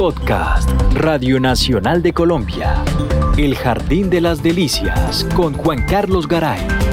Podcast Radio Nacional de Colombia. El Jardín de las Delicias con Juan Carlos Garay.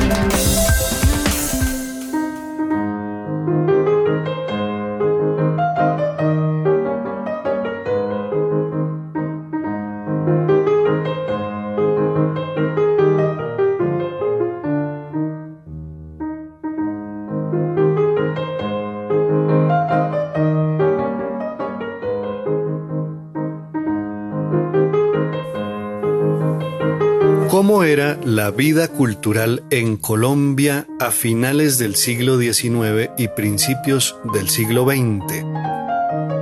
Era la vida cultural en Colombia a finales del siglo XIX y principios del siglo XX?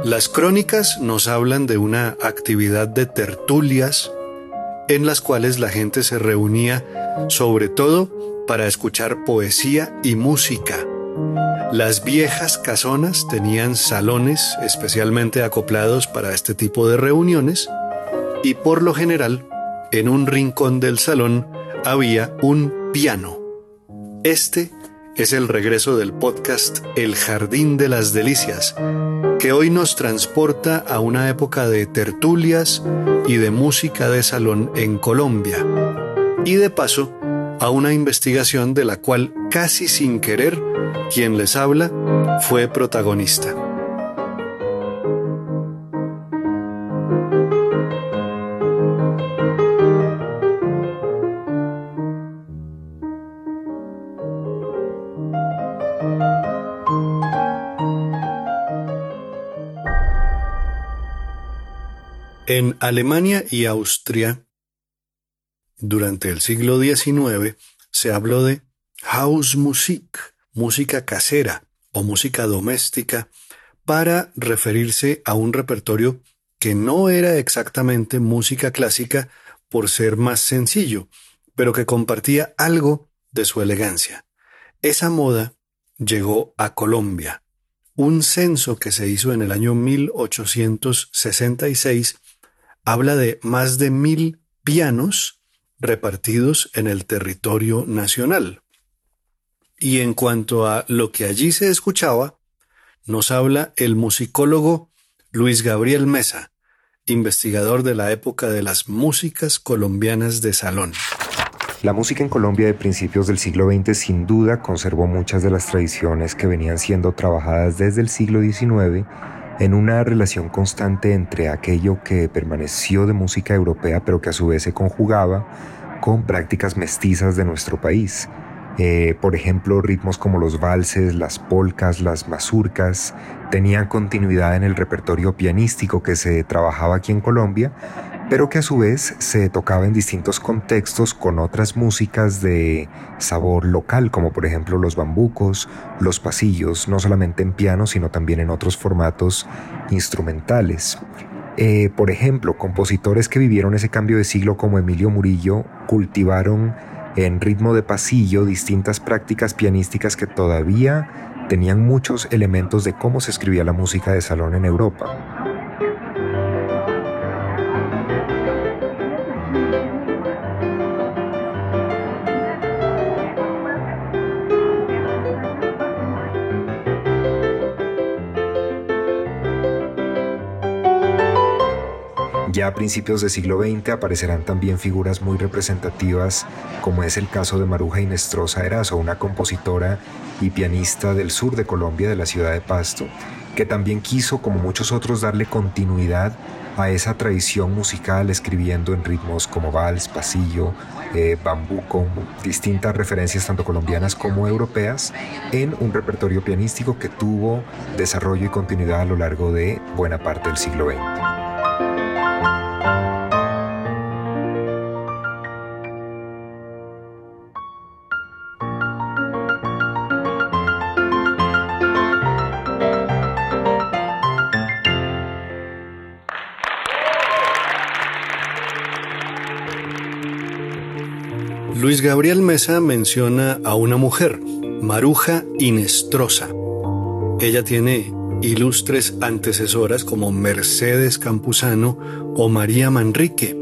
Las crónicas nos hablan de una actividad de tertulias en las cuales la gente se reunía sobre todo para escuchar poesía y música. Las viejas casonas tenían salones especialmente acoplados para este tipo de reuniones y por lo general en un rincón del salón había un piano. Este es el regreso del podcast El Jardín de las Delicias, que hoy nos transporta a una época de tertulias y de música de salón en Colombia, y de paso a una investigación de la cual casi sin querer quien les habla fue protagonista. En Alemania y Austria, durante el siglo XIX, se habló de Hausmusik, música casera o música doméstica, para referirse a un repertorio que no era exactamente música clásica por ser más sencillo, pero que compartía algo de su elegancia. Esa moda llegó a Colombia. Un censo que se hizo en el año 1866 habla de más de mil pianos repartidos en el territorio nacional. Y en cuanto a lo que allí se escuchaba, nos habla el musicólogo Luis Gabriel Mesa, investigador de la época de las músicas colombianas de salón. La música en Colombia de principios del siglo XX sin duda conservó muchas de las tradiciones que venían siendo trabajadas desde el siglo XIX en una relación constante entre aquello que permaneció de música europea pero que a su vez se conjugaba con prácticas mestizas de nuestro país. Eh, por ejemplo, ritmos como los valses, las polcas, las mazurcas tenían continuidad en el repertorio pianístico que se trabajaba aquí en Colombia, pero que a su vez se tocaba en distintos contextos con otras músicas de sabor local, como por ejemplo los bambucos, los pasillos, no solamente en piano, sino también en otros formatos instrumentales. Eh, por ejemplo, compositores que vivieron ese cambio de siglo como Emilio Murillo cultivaron en ritmo de pasillo distintas prácticas pianísticas que todavía tenían muchos elementos de cómo se escribía la música de salón en Europa. Ya a principios del siglo XX aparecerán también figuras muy representativas, como es el caso de Maruja Inestrosa Erazo, una compositora y pianista del sur de Colombia, de la ciudad de Pasto, que también quiso, como muchos otros, darle continuidad a esa tradición musical, escribiendo en ritmos como vals, pasillo, eh, bambuco, distintas referencias tanto colombianas como europeas, en un repertorio pianístico que tuvo desarrollo y continuidad a lo largo de buena parte del siglo XX. Luis Gabriel Mesa menciona a una mujer, Maruja Inestrosa. Ella tiene ilustres antecesoras como Mercedes Campuzano o María Manrique.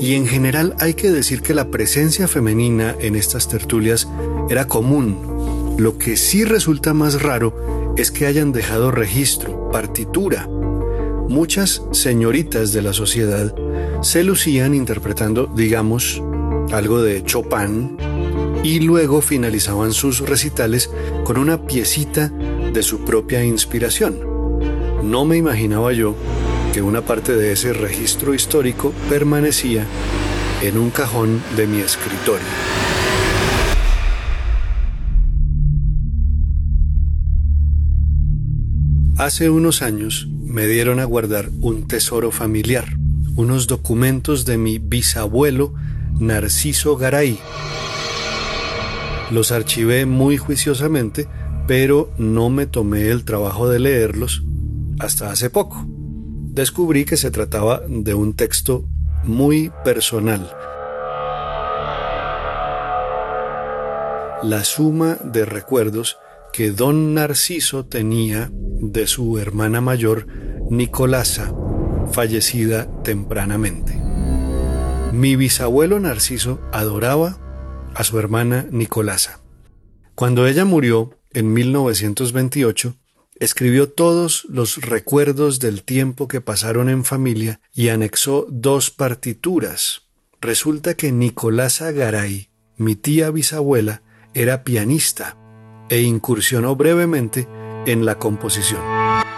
Y en general hay que decir que la presencia femenina en estas tertulias era común. Lo que sí resulta más raro es que hayan dejado registro, partitura. muchas señoritas de la sociedad se lucían interpretando, digamos, algo de Chopin y luego finalizaban sus recitales con una piecita de su propia inspiración. No me imaginaba yo que una parte de ese registro histórico permanecía en un cajón de mi escritorio. Hace unos años me dieron a guardar un tesoro familiar, unos documentos de mi bisabuelo Narciso Garay. Los archivé muy juiciosamente, pero no me tomé el trabajo de leerlos hasta hace poco. Descubrí que se trataba de un texto muy personal. La suma de recuerdos que don Narciso tenía de su hermana mayor, Nicolasa, fallecida tempranamente. Mi bisabuelo Narciso adoraba a su hermana Nicolasa. Cuando ella murió en 1928, escribió todos los recuerdos del tiempo que pasaron en familia y anexó dos partituras. Resulta que Nicolasa Garay, mi tía bisabuela, era pianista e incursionó brevemente en la composición.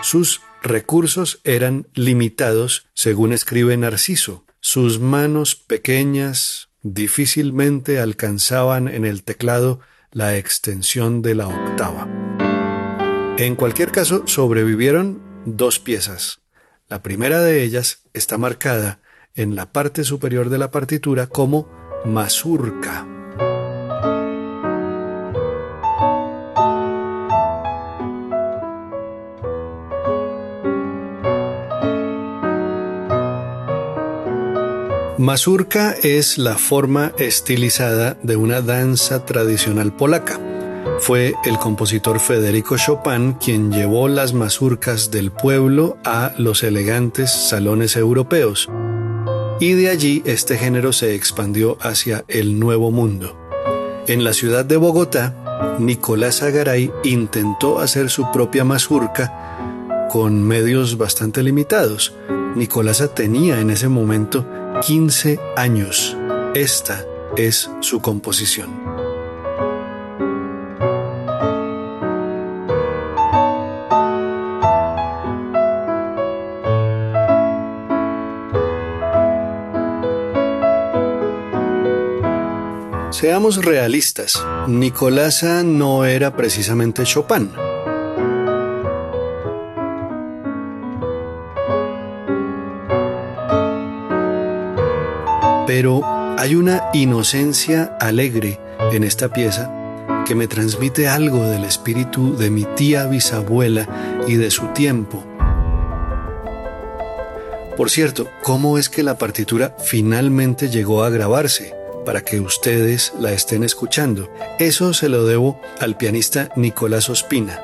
Sus recursos eran limitados, según escribe Narciso. Sus manos pequeñas difícilmente alcanzaban en el teclado la extensión de la octava. En cualquier caso, sobrevivieron dos piezas. La primera de ellas está marcada en la parte superior de la partitura como mazurca. Mazurka es la forma estilizada de una danza tradicional polaca. Fue el compositor Federico Chopin quien llevó las mazurcas del pueblo a los elegantes salones europeos. Y de allí este género se expandió hacia el Nuevo Mundo. En la ciudad de Bogotá, Nicolás Agaray intentó hacer su propia mazurca con medios bastante limitados. Nicolás tenía en ese momento 15 años. Esta es su composición. Seamos realistas, Nicolasa no era precisamente Chopin. Pero hay una inocencia alegre en esta pieza que me transmite algo del espíritu de mi tía bisabuela y de su tiempo. Por cierto, ¿cómo es que la partitura finalmente llegó a grabarse para que ustedes la estén escuchando? Eso se lo debo al pianista Nicolás Ospina,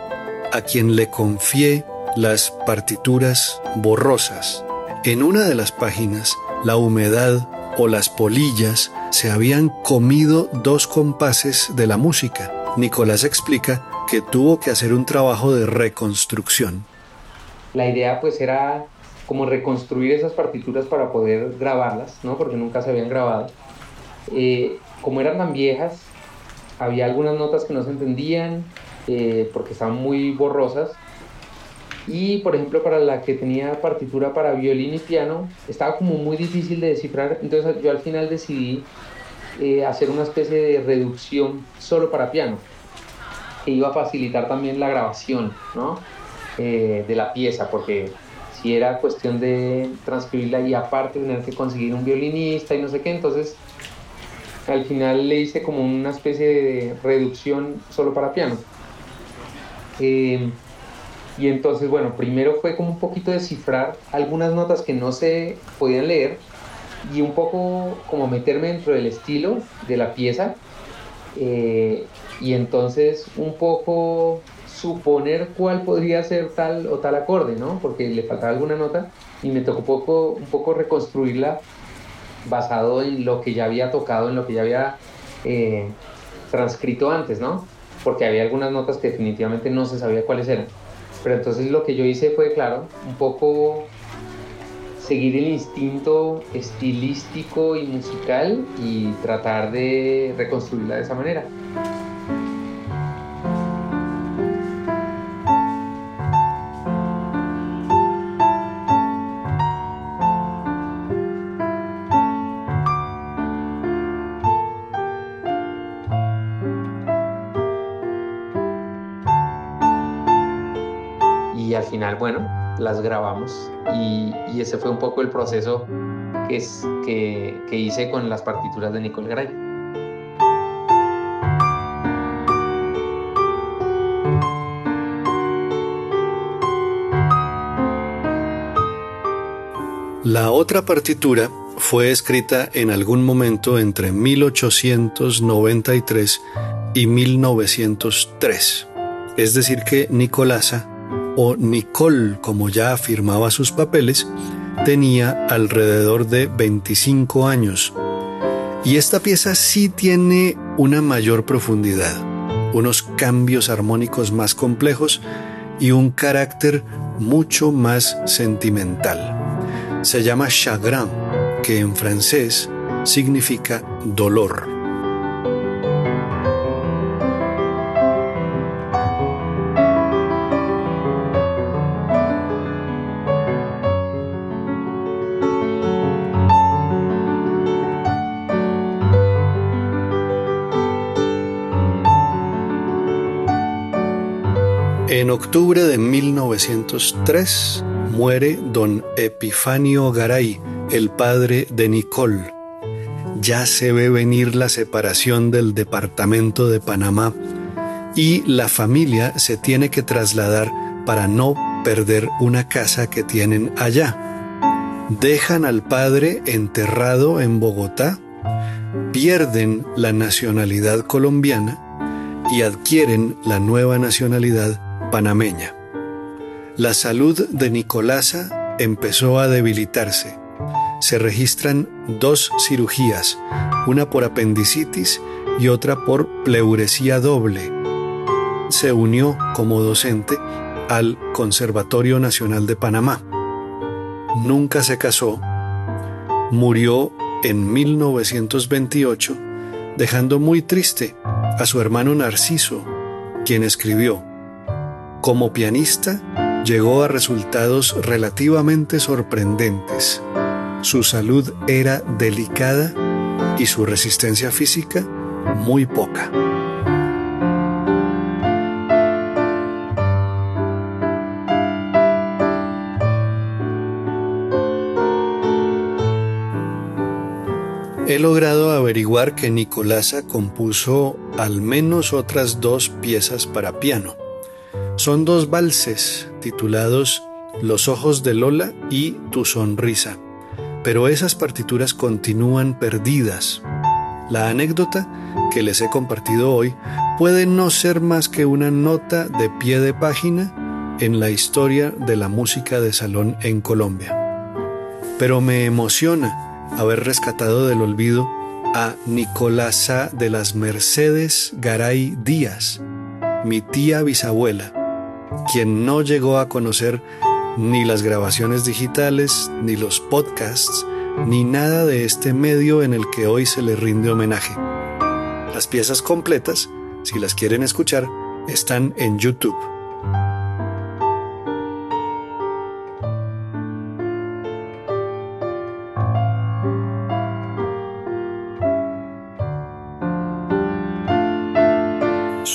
a quien le confié las partituras borrosas. En una de las páginas, la humedad o las polillas se habían comido dos compases de la música. Nicolás explica que tuvo que hacer un trabajo de reconstrucción. La idea pues era como reconstruir esas partituras para poder grabarlas, ¿no? Porque nunca se habían grabado. Eh, como eran tan viejas, había algunas notas que no se entendían eh, porque estaban muy borrosas y por ejemplo para la que tenía partitura para violín y piano estaba como muy difícil de descifrar, entonces yo al final decidí eh, hacer una especie de reducción solo para piano, que iba a facilitar también la grabación ¿no? Eh, de la pieza, porque si era cuestión de transcribirla y aparte tener que conseguir un violinista y no sé qué, entonces al final le hice como una especie de reducción solo para piano. Eh, y entonces, bueno, primero fue como un poquito descifrar algunas notas que no se podían leer y un poco como meterme dentro del estilo de la pieza eh, y entonces un poco suponer cuál podría ser tal o tal acorde, ¿no? Porque le faltaba alguna nota y me tocó poco, un poco reconstruirla basado en lo que ya había tocado, en lo que ya había eh, transcrito antes, ¿no? Porque había algunas notas que definitivamente no se sabía cuáles eran. Pero entonces lo que yo hice fue, claro, un poco seguir el instinto estilístico y musical y tratar de reconstruirla de esa manera. Bueno, las grabamos y, ese fue un poco el proceso que, es, que, que hice con las partituras de Nicole Garay. La otra partitura fue escrita en algún momento entre 1893 y 1903. Es decir, que Nicolasa o Nicole, como ya afirmaba sus papeles, tenía alrededor de 25 años. Y esta pieza sí tiene una mayor profundidad, unos cambios armónicos más complejos y un carácter mucho más sentimental. Se llama chagrin, que en francés significa dolor. En octubre de 1903 muere don Epifanio Garay, el padre de Nicole. Ya se ve venir la separación del departamento de Panamá y la familia se tiene que trasladar para no perder una casa que tienen allá. Dejan al padre enterrado en Bogotá, pierden la nacionalidad colombiana y adquieren la nueva nacionalidad panameña. La salud de Nicolasa empezó a debilitarse. Se registran dos cirugías, una por apendicitis y otra por pleuresía doble. Se unió como docente al Conservatorio Nacional de Panamá. Nunca se casó. Murió en 1928, dejando muy triste a su hermano Narciso, quien escribió, como pianista, llegó a resultados relativamente sorprendentes. Su salud era delicada y su resistencia física muy poca. He logrado averiguar que Nicolasa compuso al menos otras dos piezas para piano. Son dos valses titulados Los ojos de Lola y Tu sonrisa, pero esas partituras continúan perdidas. La anécdota que les he compartido hoy puede no ser más que una nota de pie de página en la historia de la música de salón en Colombia. Pero me emociona haber rescatado del olvido a Nicolasa de las Mercedes Garay Díaz, mi tía bisabuela, quien no llegó a conocer ni las grabaciones digitales, ni los podcasts, ni nada de este medio en el que hoy se le rinde homenaje. Las piezas completas, si las quieren escuchar, están en YouTube.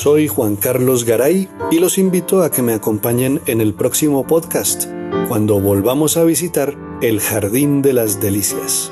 Soy Juan Carlos Garay y los invito a que me acompañen en el próximo podcast, cuando volvamos a visitar el Jardín de las Delicias.